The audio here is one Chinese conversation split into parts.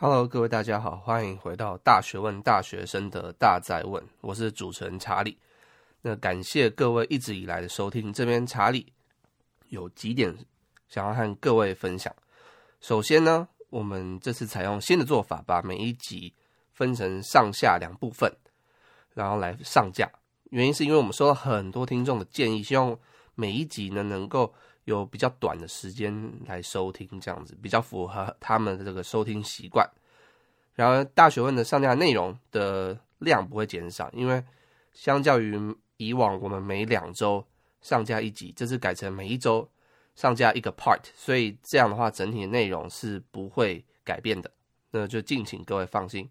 Hello，各位大家好，欢迎回到大学问大学生的大在问，我是主持人查理。那感谢各位一直以来的收听，这边查理有几点想要和各位分享。首先呢，我们这次采用新的做法，把每一集分成上下两部分，然后来上架。原因是因为我们收到很多听众的建议，希望每一集呢能够有比较短的时间来收听，这样子比较符合他们的这个收听习惯。然而，大学问的上架内容的量不会减少，因为相较于以往我们每两周上架一集，这次改成每一周上架一个 part，所以这样的话整体的内容是不会改变的。那就敬请各位放心。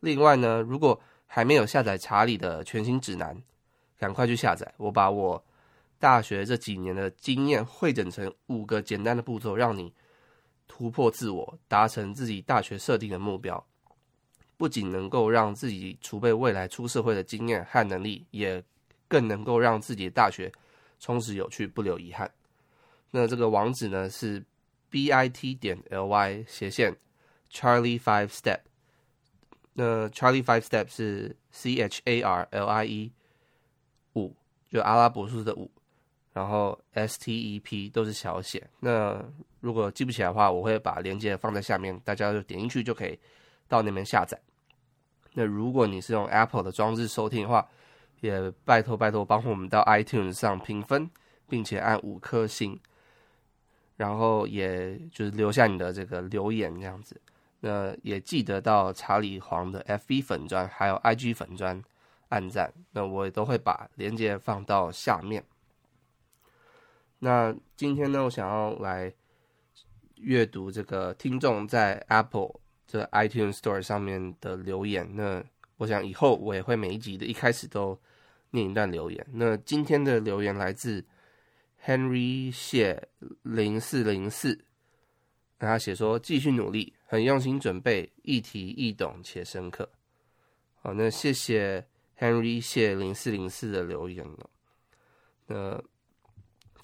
另外呢，如果还没有下载查理的全新指南，赶快去下载。我把我大学这几年的经验汇整成五个简单的步骤，让你突破自我，达成自己大学设定的目标。不仅能够让自己储备未来出社会的经验和能力，也更能够让自己的大学充实有趣，不留遗憾。那这个网址呢是 bit 点 ly 斜线 Charlie Five Step。那 Charlie Five Step 是 C H A R L I E 五，就阿拉伯数字的五，然后 S T E P 都是小写。那如果记不起来的话，我会把链接放在下面，大家就点进去就可以到那边下载。那如果你是用 Apple 的装置收听的话，也拜托拜托帮我们到 iTunes 上评分，并且按五颗星，然后也就是留下你的这个留言这样子。那也记得到查理黄的 FB 粉砖还有 IG 粉砖按赞，那我也都会把链接放到下面。那今天呢，我想要来阅读这个听众在 Apple。这 iTunes Store 上面的留言，那我想以后我也会每一集的一开始都念一段留言。那今天的留言来自 Henry 谢零四零四，他写说继续努力，很用心准备，易题易懂且深刻。好，那谢谢 Henry 谢零四零四的留言了。那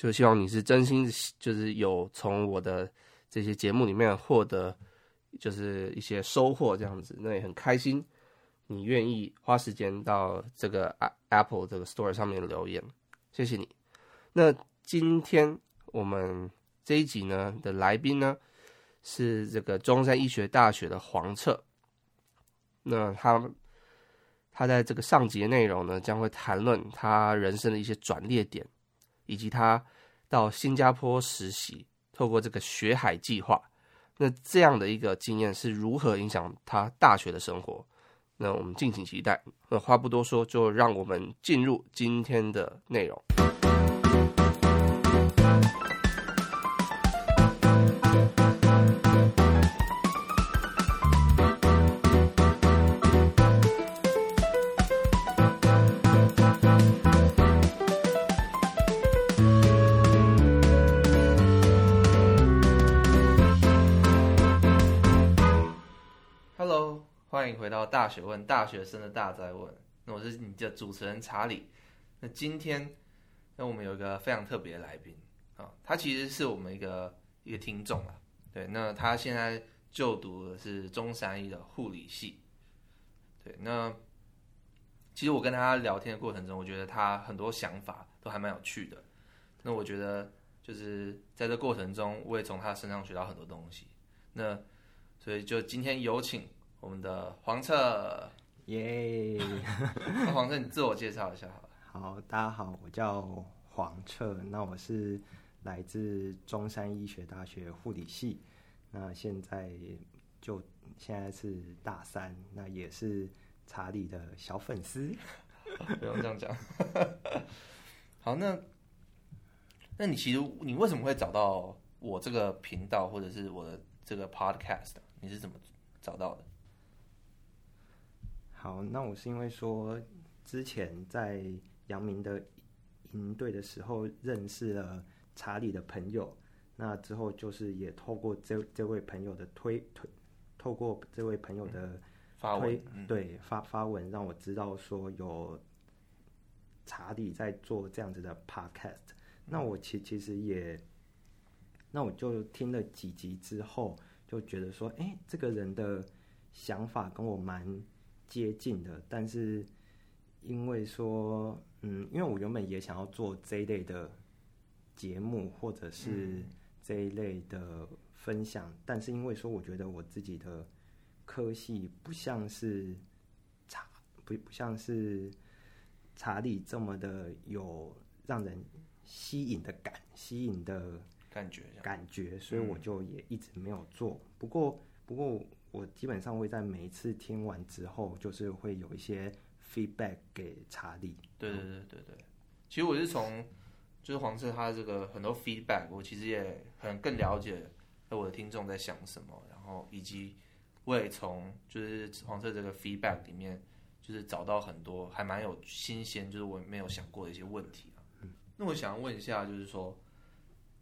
就希望你是真心，就是有从我的这些节目里面获得。就是一些收获这样子，那也很开心。你愿意花时间到这个 Apple 这个 Store 上面留言，谢谢你。那今天我们这一集呢的来宾呢是这个中山医学大学的黄彻。那他他在这个上集内容呢将会谈论他人生的一些转捩点，以及他到新加坡实习，透过这个学海计划。那这样的一个经验是如何影响他大学的生活？那我们敬请期待。那话不多说，就让我们进入今天的内容。大学问，大学生的大哉问。那我是你的主持人查理。那今天，那我们有一个非常特别的来宾啊，他其实是我们一个一个听众啊。对，那他现在就读的是中山医的护理系。对，那其实我跟他聊天的过程中，我觉得他很多想法都还蛮有趣的。那我觉得就是在这过程中，我也从他身上学到很多东西。那所以就今天有请。我们的黄彻，耶！那黄彻，你自我介绍一下好了。好，大家好，我叫黄彻，那我是来自中山医学大学护理系，那现在就现在是大三，那也是查理的小粉丝，不用这样讲。好，那那你其实你为什么会找到我这个频道或者是我的这个 podcast？你是怎么找到的？好，那我是因为说，之前在阳明的营队的时候认识了查理的朋友，那之后就是也透过这这位朋友的推推，透过这位朋友的推发文，对发发文让我知道说有查理在做这样子的 podcast，那我其其实也，那我就听了几集之后。就觉得说，哎，这个人的想法跟我蛮接近的，但是因为说，嗯，因为我原本也想要做这一类的节目，或者是这一类的分享，嗯、但是因为说，我觉得我自己的科系不像是查，不不像是查理这么的有让人吸引的感，吸引的感觉，感觉，所以我就也一直没有做。嗯、不过，不过。我基本上会在每一次听完之后，就是会有一些 feedback 给查理。对对对对对，其实我是从就是黄色他这个很多 feedback，我其实也很更了解我的听众在想什么，然后以及我也从就是黄色这个 feedback 里面，就是找到很多还蛮有新鲜，就是我没有想过的一些问题啊。嗯，那我想要问一下，就是说。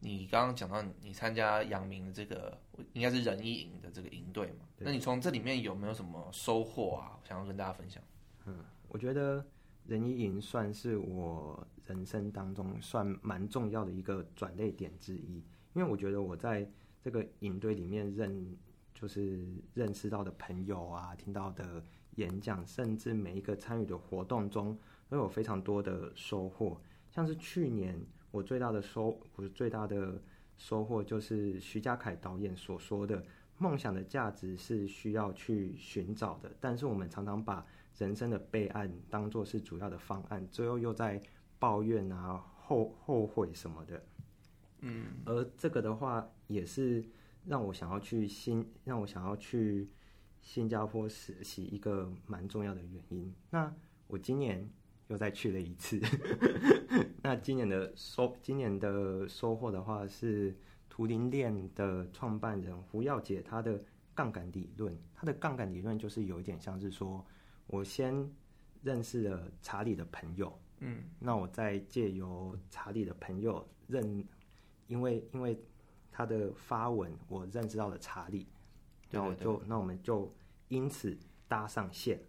你刚刚讲到你参加阳明的这个，应该是仁义营的这个营队嘛？那你从这里面有没有什么收获啊？想要跟大家分享。嗯，我觉得仁义营算是我人生当中算蛮重要的一个转捩点之一，因为我觉得我在这个营队里面认就是认识到的朋友啊，听到的演讲，甚至每一个参与的活动中，都有非常多的收获，像是去年。我最大的收，我最大的收获就是徐家凯导演所说的“梦想的价值是需要去寻找的”，但是我们常常把人生的备案当作是主要的方案，最后又在抱怨啊、后后悔什么的。嗯，而这个的话，也是让我想要去新，让我想要去新加坡实习一个蛮重要的原因。那我今年。又再去了一次，那今年的收今年的收获的话是图灵链的创办人胡耀杰他的杠杆理论，他的杠杆理论就是有一点像是说，我先认识了查理的朋友，嗯，那我再借由查理的朋友认，因为因为他的发文，我认识到了查理，那我就那我们就因此搭上线，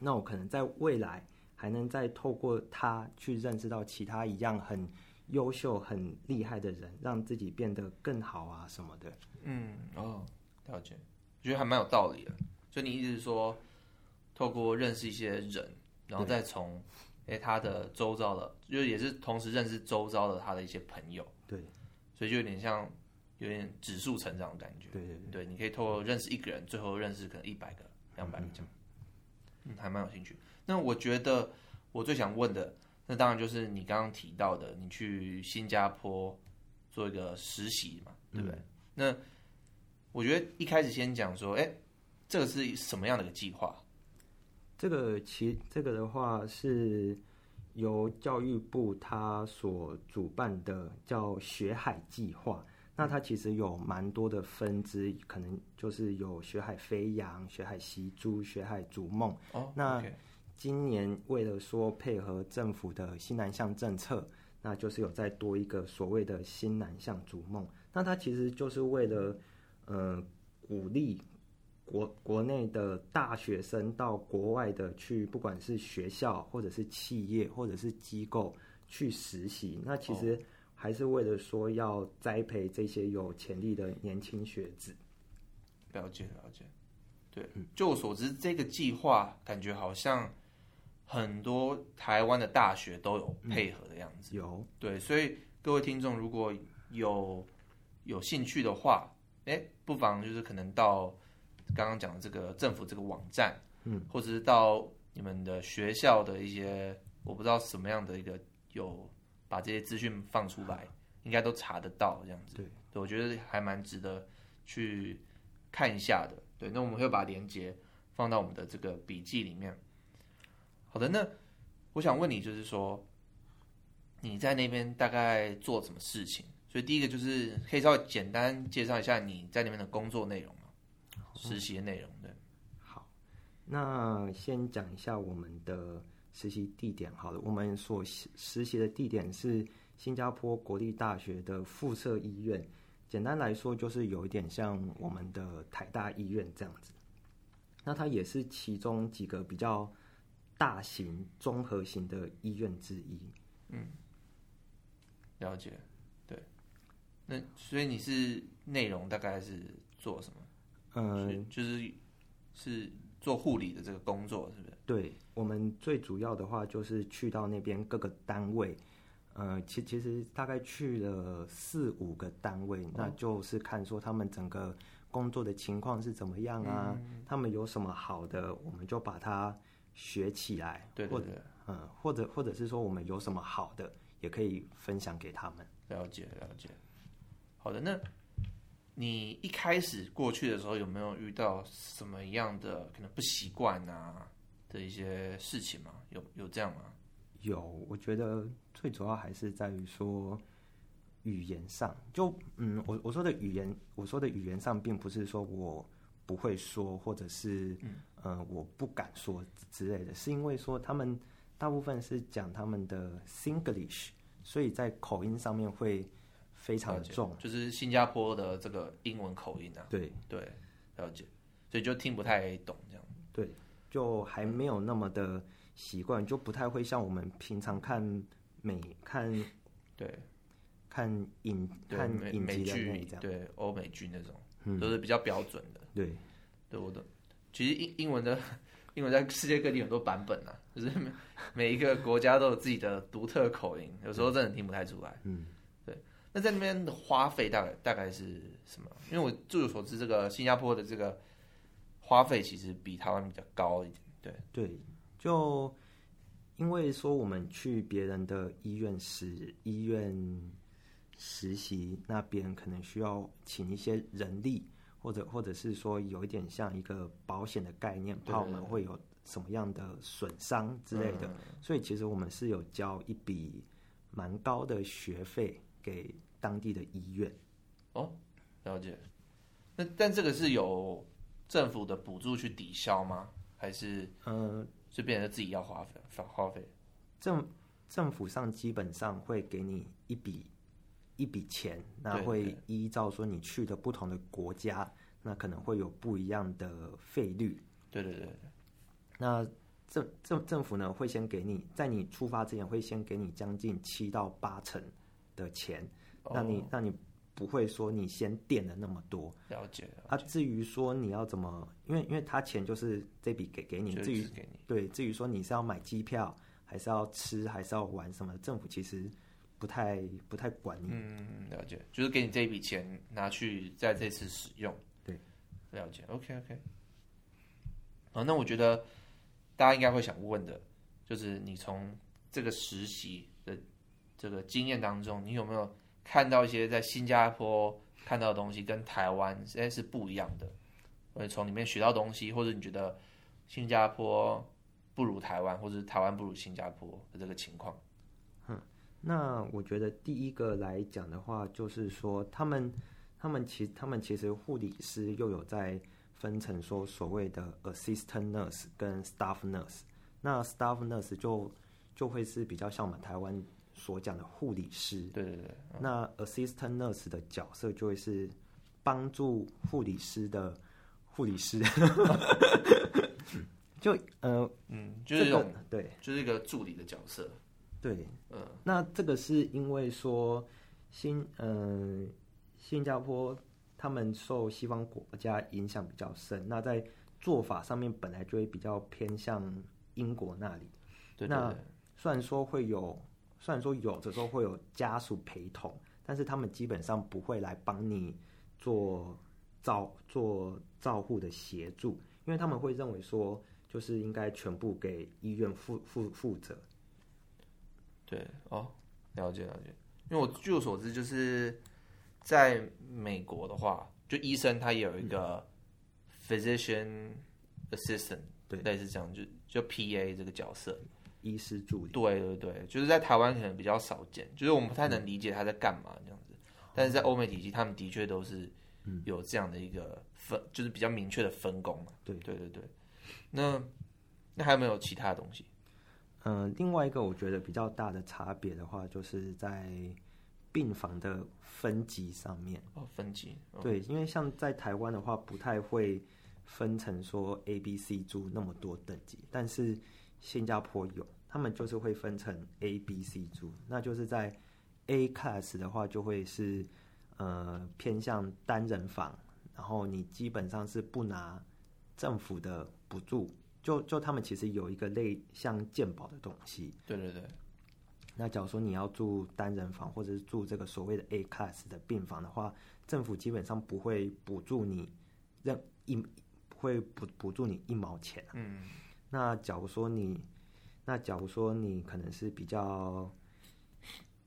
那我可能在未来。还能再透过他去认识到其他一样很优秀、很厉害的人，让自己变得更好啊什么的。嗯，哦，了解，我觉得还蛮有道理的。所以你意思是说，透过认识一些人，然后再从哎他的周遭的，就也是同时认识周遭的他的一些朋友。对，所以就有点像有点指数成长的感觉。对对对，对，你可以透过认识一个人，最后认识可能一百个、两百个这样。嗯，还蛮有兴趣。那我觉得我最想问的，那当然就是你刚刚提到的，你去新加坡做一个实习嘛，对不对？嗯、那我觉得一开始先讲说，哎，这个是什么样的一个计划？这个其这个的话是由教育部他所主办的，叫学海计划。那它其实有蛮多的分支，可能就是有学海飞扬、学海习珠、学海逐梦。哦，那。Okay. 今年为了说配合政府的新南向政策，那就是有再多一个所谓的新南向逐梦。那它其实就是为了，呃，鼓励国国内的大学生到国外的去，不管是学校或者是企业或者是机构去实习。那其实还是为了说要栽培这些有潜力的年轻学子。了解了解，对，就我所知，这个计划感觉好像。很多台湾的大学都有配合的样子，嗯、有对，所以各位听众如果有有兴趣的话，哎，不妨就是可能到刚刚讲的这个政府这个网站，嗯，或者是到你们的学校的一些，我不知道什么样的一个有把这些资讯放出来，应该都查得到这样子。对，对，我觉得还蛮值得去看一下的。对，那我们会把链接放到我们的这个笔记里面。好的，那我想问你，就是说你在那边大概做什么事情？所以第一个就是可以稍微简单介绍一下你在那边的工作内容吗？实习的内容，对。好，那先讲一下我们的实习地点。好了，我们所实习的地点是新加坡国立大学的附设医院。简单来说，就是有一点像我们的台大医院这样子。那它也是其中几个比较。大型综合型的医院之一，嗯，了解，对，那所以你是内容大概是做什么？嗯，就是是做护理的这个工作，是不是？对，我们最主要的话就是去到那边各个单位，呃，其其实大概去了四五个单位，哦，那就是看说他们整个工作的情况是怎么样啊，嗯，他们有什么好的，我们就把它学起来，对对对，嗯，或者或者是说我们有什么好的，也可以分享给他们。了解了解，好的，那你一开始过去的时候有没有遇到什么样的可能不习惯啊的一些事情吗？有有这样吗？有，我觉得最主要还是在于说语言上，就嗯，我我说的语言，我说的语言上，并不是说我不会说，或者是嗯、呃、我不敢说之类的，是因为说他们大部分是讲他们的 Singlish。所以在口音上面会非常重，就是新加坡的这个英文口音啊。对对，了解，所以就听不太懂这样。对，就还没有那么的习惯，就不太会像我们平常看美看对看影看影集的那种，对欧美剧那种，嗯，都是比较标准的。对，对我的，其实英英文的。英文在世界各地很多版本啊，就是每每一个国家都有自己的独特口音，有时候真的听不太出来。嗯，对。那在那边的花费大概大概是什么？因为我据我所知，这个新加坡的这个花费其实比台湾比较高一点。对对，就因为说我们去别人的医院实医院实习，那边可能需要请一些人力。或者或者是说有一点像一个保险的概念，怕我们会有什么样的损伤之类的，所以其实我们是有交一笔蛮高的学费给当地的医院。哦，了解。那但这个是有政府的补助去抵消吗？还是嗯，就变成自己要花费花费？政政府上基本上会给你一笔。一笔钱，那会依照说你去的不同的国家，那可能会有不一样的费率。对对对，那政政政府呢，会先给你，在你出发之前会先给你将近七到八成的钱，让你让你不会说你先垫了那么多。了解。啊，至于说你要怎么，因为因为他钱就是这笔给给你，至于对，至于说你是要买机票，还是要吃，还是要玩什么，政府其实。不太不太管你，嗯，了解，就是给你这一笔钱拿去在这次使用，对，了解，OK OK。啊，那我觉得大家应该会想问的，就是你从这个实习的这个经验当中，你有没有看到一些在新加坡看到的东西跟台湾实在是不一样的？或者从里面学到东西，或者你觉得新加坡不如台湾，或者是台湾不如新加坡的这个情况？那我觉得第一个来讲的话，就是说他们，他们其他们其实护理师又有在分成说所谓的 assistant nurse 跟 staff nurse。那 staff nurse 就就会是比较像我们台湾所讲的护理师。对对对。那 assistant nurse 的角色就会是帮助护理师的护理师。就呃嗯，就是对，就是一个助理的角色。对，嗯，那这个是因为说新，嗯、呃，新加坡他们受西方国家影响比较深，那在做法上面本来就会比较偏向英国那里。对，对，对，那虽然说会有，虽然说有的时候会有家属陪同，但是他们基本上不会来帮你做照做照护的协助，因为他们会认为说，就是应该全部给医院负负负责。对哦，了解了解。因为我据我所知，就是在美国的话，就医生他也有一个 physician assistant，对，类似这样，就就 PA 这个角色，医师助理。对对对，就是在台湾可能比较少见，就是我们不太能理解他在干嘛这样子。但是在欧美体系，他们的确都是有这样的一个分，就是比较明确的分工。对对对对。那那还有没有其他的东西？嗯、呃，另外一个我觉得比较大的差别的话，就是在病房的分级上面。哦，分级。哦、对，因为像在台湾的话，不太会分成说 A、B、C 住那么多等级，但是新加坡有，他们就是会分成 A、B、C 住。那就是在 A class 的话，就会是呃偏向单人房，然后你基本上是不拿政府的补助，就就他们其实有一个类像鉴宝的东西。对对对。那假如说你要住单人房，或者是住这个所谓的 A class 的病房的话，政府基本上不会补助你任一会补补助你一毛钱。嗯。那假如说你，那假如说你可能是比较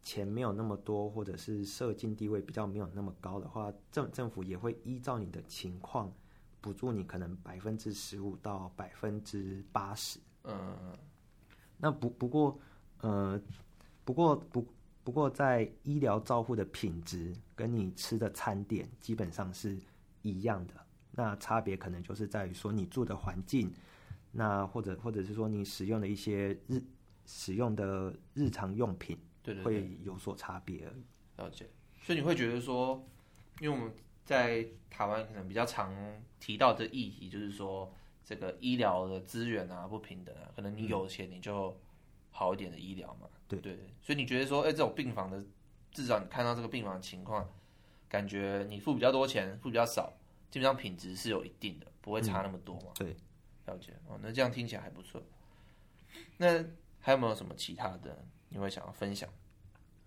钱没有那么多，或者是社经地位比较没有那么高的话，政政府也会依照你的情况补助你可能百分之十五到百分之八十。嗯。那不不过呃。不过不不过，在医疗照护的品质跟你吃的餐点基本上是一样的。那差别可能就是在于说你住的环境，那或者或者是说你使用的一些日使用的日常用品，对对，会有所差别而已。了解。所以你会觉得说，因为我们在台湾可能比较常提到的议题，就是说这个医疗的资源啊不平等啊，可能你有钱你就好一点的医疗嘛。对对，所以你觉得说，哎，这种病房的，至少你看到这个病房的情况，感觉你付比较多钱，付比较少，基本上品质是有一定的，不会差那么多嘛？嗯、对，了解哦，那这样听起来还不错。那还有没有什么其他的你会想要分享？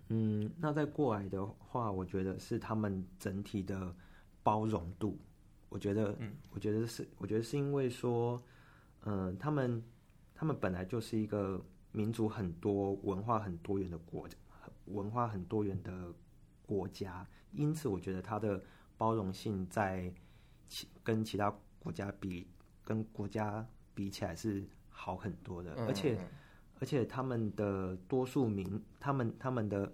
嗯，那在过来的话，我觉得是他们整体的包容度，我觉得，嗯，我觉得是，我觉得是因为说，嗯、呃，他们他们本来就是一个。民族很多、文化很多元的国，文化很多元的国家，因此我觉得它的包容性在其跟其他国家比，跟国家比起来是好很多的。而且，而且他们的多数民，他们他们的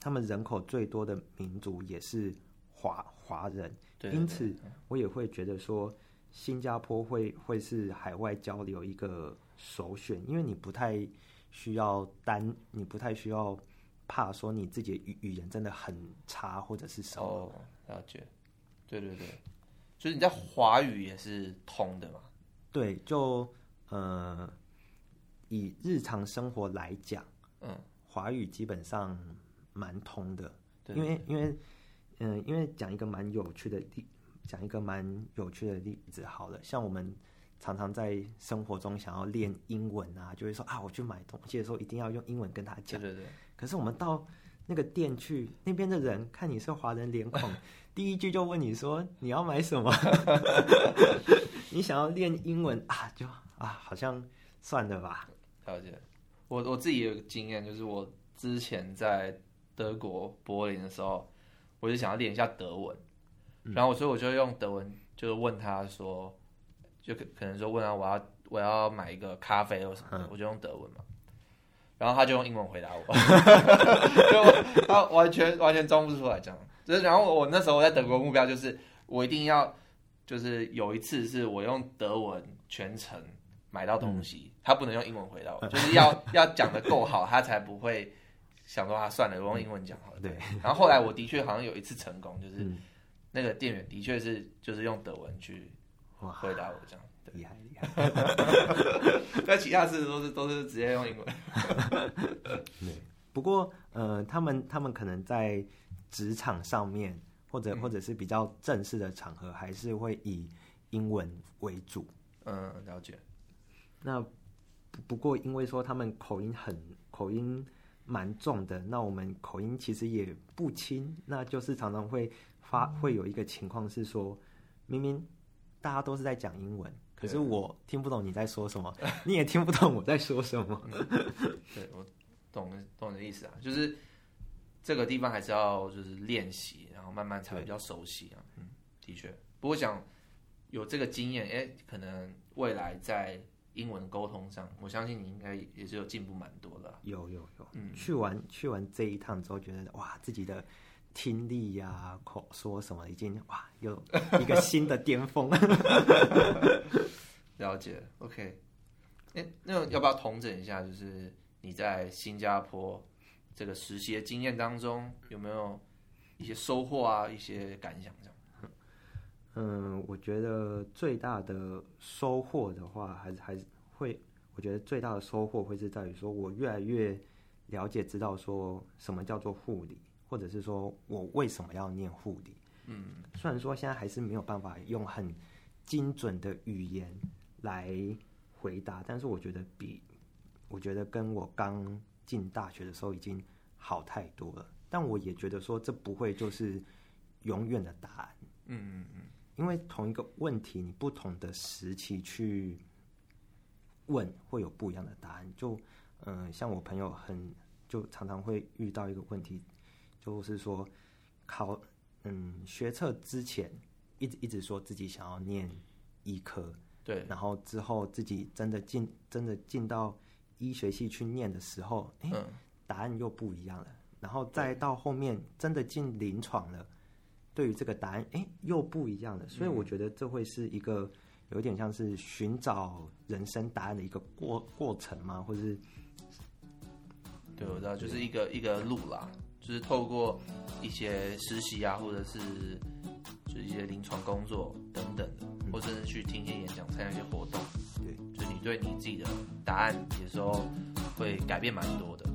他们人口最多的民族也是华华人，因此我也会觉得说，新加坡会会是海外交流一个。首选，因为你不太需要单，你不太需要怕说你自己的语语言真的很差或者是什么。哦，了解。对对对，所以你在华语也是通的嘛？对，就呃，以日常生活来讲，嗯，华语基本上蛮通的。对，因为因为嗯、呃，因为讲一个蛮有趣的例，讲一个蛮有趣的例子好了，像我们。常常在生活中想要练英文啊，就会说啊，我去买东西的时候一定要用英文跟他讲。对对对。可是我们到那个店去，那边的人看你是华人脸孔，第一句就问你说你要买什么？你想要练英文啊，就啊，好像算了吧。了解。我我自己有个经验，就是我之前在德国柏林的时候，我就想要练一下德文，嗯、然后所以我就用德文就是问他说。就可可能说问他我要我要买一个咖啡或什么的，我就用德文嘛，然后他就用英文回答我，就他完全完全装不出来这样。就是然后我那时候我在德国目标就是我一定要就是有一次是我用德文全程买到东西，他不能用英文回答我，就是要要讲的够好，他才不会想说啊算了，我用英文讲好了。对。然后后来我的确好像有一次成功，就是那个店员的确是就是用德文去。回答我这样，厉害厉害。那其他事都是都是直接用英文。对，不过呃，他们他们可能在职场上面，或者或者是比较正式的场合，还是会以英文为主。嗯，了解。那不过因为说他们口音很口音蛮重的，那我们口音其实也不轻，那就是常常会发会有一个情况是说，明明。大家都是在讲英文，可是我听不懂你在说什么，你也听不懂我在说什么。对，我懂懂你的意思啊，就是这个地方还是要就是练习，然后慢慢才会比较熟悉啊。嗯，的确。不过想有这个经验，哎、欸，可能未来在英文沟通上，我相信你应该也是有进步蛮多的。有有有，嗯，去完去完这一趟之后，觉得哇，自己的。听力呀、啊，口说什么已经哇，有一个新的巅峰。了解，OK。欸、那要不要统整一下？就是你在新加坡这个实习的经验当中，有没有一些收获啊？一些感想这样？嗯，我觉得最大的收获的话，还是还是会，我觉得最大的收获会是在于说，我越来越了解，知道说什么叫做护理。或者是说我为什么要念护理？嗯，虽然说现在还是没有办法用很精准的语言来回答，但是我觉得比我觉得跟我刚进大学的时候已经好太多了。但我也觉得说这不会就是永远的答案。嗯嗯嗯，因为同一个问题，你不同的时期去问，会有不一样的答案。就嗯、呃，像我朋友很就常常会遇到一个问题，就是说考嗯学测之前一直一直说自己想要念医科，对，然后之后自己真的进真的进到医学系去念的时候，哎、欸，答案又不一样了。然后再到后面真的进临床了，对于这个答案，哎，又不一样了。所以我觉得这会是一个有点像是寻找人生答案的一个过过程吗？或者是？对，我知道，就是一个一个路啦，就是透过一些实习啊，或者是就是一些临床工作等等的，或者是去听一些演讲、参加一些活动。对，就你对你自己的答案，有时候会改变蛮多的。